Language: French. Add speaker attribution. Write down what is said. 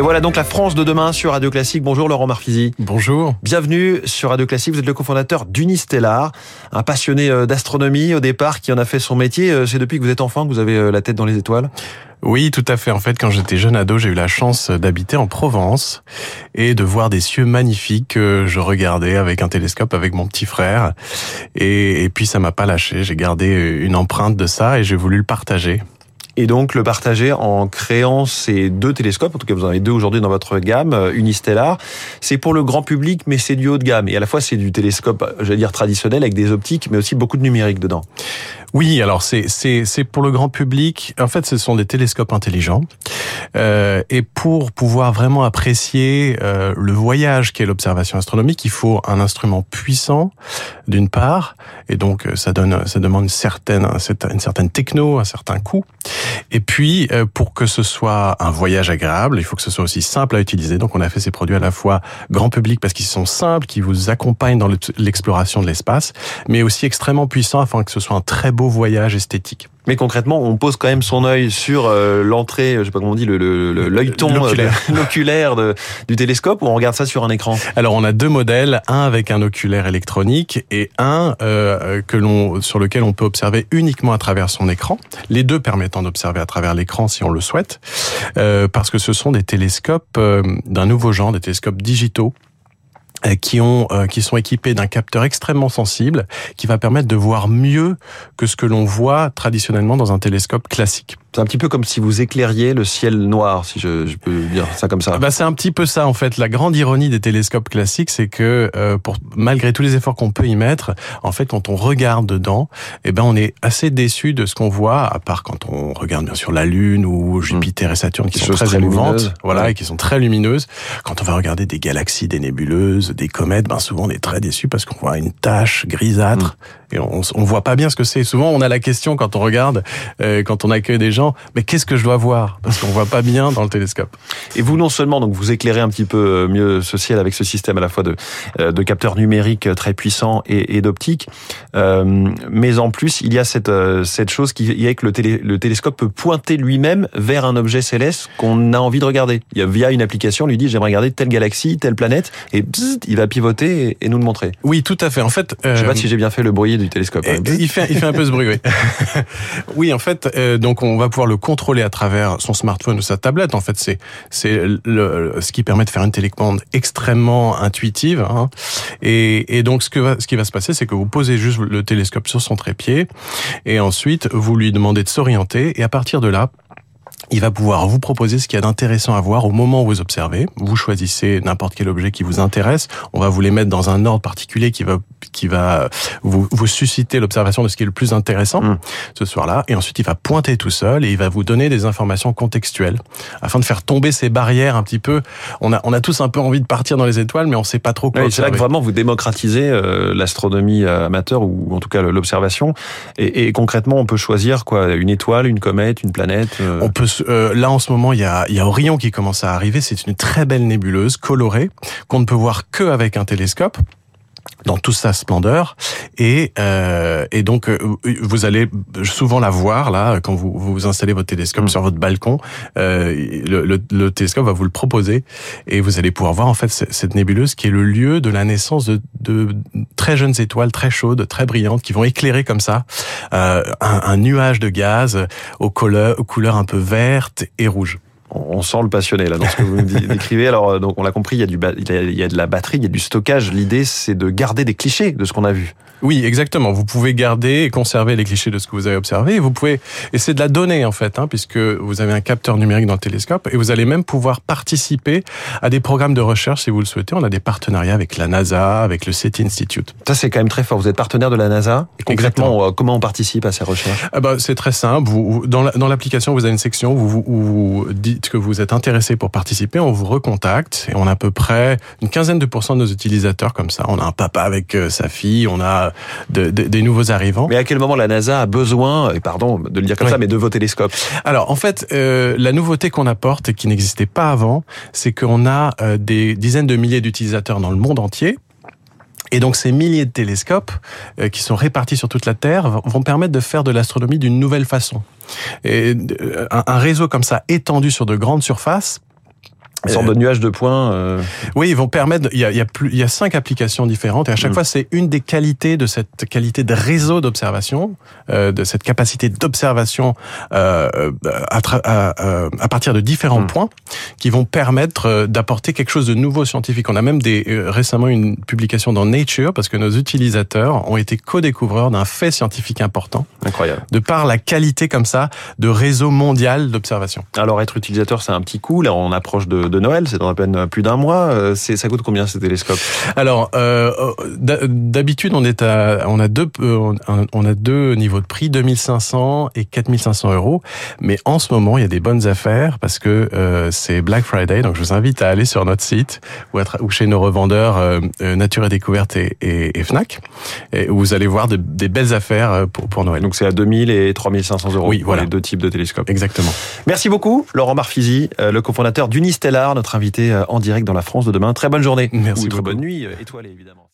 Speaker 1: Et voilà donc la France de demain sur Radio Classique. Bonjour Laurent Marfisi.
Speaker 2: Bonjour.
Speaker 1: Bienvenue sur Radio Classique. Vous êtes le cofondateur d'Unistellar, un passionné euh, d'astronomie au départ qui en a fait son métier. Euh, c'est depuis que vous êtes enfant que vous avez euh, la tête dans les étoiles
Speaker 2: oui, tout à fait. En fait, quand j'étais jeune ado, j'ai eu la chance d'habiter en Provence et de voir des cieux magnifiques que je regardais avec un télescope avec mon petit frère. Et, et puis, ça m'a pas lâché. J'ai gardé une empreinte de ça et j'ai voulu le partager
Speaker 1: et donc le partager en créant ces deux télescopes, en tout cas vous en avez deux aujourd'hui dans votre gamme, euh, Unistellar. C'est pour le grand public, mais c'est du haut de gamme. Et à la fois c'est du télescope, j'allais dire traditionnel, avec des optiques, mais aussi beaucoup de numérique dedans.
Speaker 2: Oui, alors c'est c'est c'est pour le grand public. En fait, ce sont des télescopes intelligents. Euh, et pour pouvoir vraiment apprécier euh, le voyage qu'est l'observation astronomique, il faut un instrument puissant, d'une part, et donc euh, ça donne ça demande une certaine une certaine techno, un certain coût. Et puis, euh, pour que ce soit un voyage agréable, il faut que ce soit aussi simple à utiliser. Donc, on a fait ces produits à la fois grand public parce qu'ils sont simples, qui vous accompagnent dans l'exploration de l'espace, mais aussi extrêmement puissants afin que ce soit un très beau voyage esthétique.
Speaker 1: Mais concrètement, on pose quand même son œil sur euh, l'entrée, je sais pas comment on dit, l'œilleton l'oculaire euh, du télescope, ou on regarde ça sur un écran?
Speaker 2: Alors, on a deux modèles, un avec un oculaire électronique et un euh, que l'on sur lequel on peut observer uniquement à travers son écran. Les deux permettant d'observer à travers l'écran si on le souhaite, parce que ce sont des télescopes d'un nouveau genre, des télescopes digitaux qui ont euh, qui sont équipés d'un capteur extrêmement sensible qui va permettre de voir mieux que ce que l'on voit traditionnellement dans un télescope classique.
Speaker 1: C'est un petit peu comme si vous éclairiez le ciel noir, si je, je peux dire ça comme ça.
Speaker 2: Bah c'est un petit peu ça en fait. La grande ironie des télescopes classiques, c'est que euh, pour malgré tous les efforts qu'on peut y mettre, en fait, quand on regarde dedans, eh ben on est assez déçu de ce qu'on voit, à part quand on regarde bien sûr la Lune ou Jupiter et Saturne qui sont très émouvantes, voilà, et qui sont très lumineuses. Quand on va regarder des galaxies, des nébuleuses, des comètes, ben souvent on est très déçu parce qu'on voit une tache grisâtre mm. Et on, on voit pas bien ce que c'est. Souvent on a la question quand on regarde, euh, quand on accueille des gens mais qu'est-ce que je dois voir? Parce qu'on voit pas bien dans le télescope.
Speaker 1: Et vous, non seulement, donc vous éclairez un petit peu euh, mieux ce ciel avec ce système à la fois de, euh, de capteurs numériques très puissants et, et d'optique, mais en plus, il y a cette, cette chose qui est que le, télé, le télescope peut pointer lui-même vers un objet céleste qu'on a envie de regarder. Il y a, via une application, on lui dit j'aimerais regarder telle galaxie, telle planète, et il va pivoter et, nous le montrer.
Speaker 2: Oui, tout à fait. En fait,
Speaker 1: je sais pas si j'ai bien fait le bruit du télescope.
Speaker 2: Il fait, il fait un peu ce bruit, oui. oui, en fait, donc on va pouvoir le contrôler à travers son smartphone ou sa tablette. En fait, c'est c'est ce qui permet de faire une télécommande extrêmement intuitive. Hein. Et, et, donc, ce que ce qui va se passer, c'est que vous posez juste le télescope sur son trépied et ensuite vous lui demandez de s'orienter. Et à partir de là, il va pouvoir vous proposer ce qu'il y a d'intéressant à voir au moment où vous observez. Vous choisissez n'importe quel objet qui vous intéresse. On va vous les mettre dans un ordre particulier qui va qui va vous, vous susciter l'observation de ce qui est le plus intéressant hmm. ce soir-là. Et ensuite, il va pointer tout seul et il va vous donner des informations contextuelles afin de faire tomber ces barrières un petit peu. On a on a tous un peu envie de partir dans les étoiles, mais on sait pas trop quoi.
Speaker 1: c'est là que vraiment vous démocratisez euh, l'astronomie amateur ou en tout cas l'observation. Et, et, concrètement, on peut choisir quoi? Une étoile, une comète, une planète.
Speaker 2: Euh... On peut euh, là en ce moment, il y a, y a Orion qui commence à arriver. C'est une très belle nébuleuse colorée qu'on ne peut voir que avec un télescope dans toute sa splendeur et euh, et donc euh, vous allez souvent la voir là quand vous vous installez votre télescope mm. sur votre balcon euh, le, le, le, télescope va vous le proposer et vous allez pouvoir voir en fait cette nébuleuse qui est le lieu de la naissance de, de très jeunes étoiles très chaudes très brillantes qui vont éclairer comme ça euh, un, un, nuage de gaz aux couleurs, aux couleurs un peu vertes et rouges
Speaker 1: on sent le passionné là dans ce que vous décrivez. Alors euh, donc on l'a compris, il y a du il y a de la batterie, il y a du stockage. L'idée c'est de garder des clichés de ce qu'on a vu.
Speaker 2: Oui, exactement. Vous pouvez garder et conserver les clichés de ce que vous avez observé. Et vous pouvez, et c'est de la donnée en fait, hein, puisque vous avez un capteur numérique dans le télescope, et vous allez même pouvoir participer à des programmes de recherche si vous le souhaitez. On a des partenariats avec la NASA, avec le SETI Institute.
Speaker 1: Ça c'est quand même très fort. Vous êtes partenaire de la NASA. Et concrètement, euh, comment on participe à ces recherches?
Speaker 2: Ah bah, c'est très simple. Vous, dans l'application, vous avez une section où vous, où vous dites que vous êtes intéressé pour participer. On vous recontacte et on a à peu près une quinzaine de pourcents de nos utilisateurs comme ça. On a un papa avec euh, sa fille, on a de, des nouveaux arrivants.
Speaker 1: Mais à quel moment la NASA a besoin, et pardon de le dire comme ça, mais de vos télescopes?
Speaker 2: Alors en fait, euh, la nouveauté qu'on apporte et qui n'existait pas avant, c'est qu'on a euh, des dizaines de milliers d'utilisateurs dans le monde entier. Et donc ces milliers de télescopes euh, qui sont répartis sur toute la Terre vont permettre de faire de l'astronomie d'une nouvelle façon. Et un réseau comme ça étendu sur de grandes surfaces
Speaker 1: Une sorte de nuage de points. Euh...
Speaker 2: Oui, ils vont permettre. Il y a, il y a plus, il y a cinq applications différentes et à chaque mm. fois c'est une des qualités de cette qualité de réseau d'observation, euh, de cette capacité d'observation euh, à, à, à, partir de différents mm. points qui vont permettre euh, d'apporter quelque chose de nouveau scientifique. On a même des euh, récemment une publication dans Nature parce que nos utilisateurs ont été co-découvreurs d'un fait scientifique important.
Speaker 1: Incroyable.
Speaker 2: De par la qualité comme ça de réseau mondial d'observation.
Speaker 1: Alors être utilisateur, c'est un petit coup. Là, on approche de de Noël, c'est dans à peine plus d'un mois. Euh, c'est ça coûte combien ces télescopes
Speaker 2: Alors euh, d'habitude on est à on a deux euh, on a deux niveaux de prix 2500 et 4500 euros, mais en ce moment il y a des bonnes affaires parce que euh, c'est Black Friday, donc je vous invite à aller sur notre site ou, ou chez nos revendeurs euh, Nature et Découverte et, et, et Fnac, et où vous allez voir de, des belles affaires pour, pour Noël.
Speaker 1: Donc c'est à 2000 et 3500 euros
Speaker 2: oui, voilà.
Speaker 1: les deux types de télescopes.
Speaker 2: Exactement.
Speaker 1: Merci beaucoup Laurent Marfisi, le cofondateur notre invité euh, en direct dans la France de demain. Très bonne journée.
Speaker 2: Merci.
Speaker 1: Ou très bonne nuit, euh, étoilée évidemment.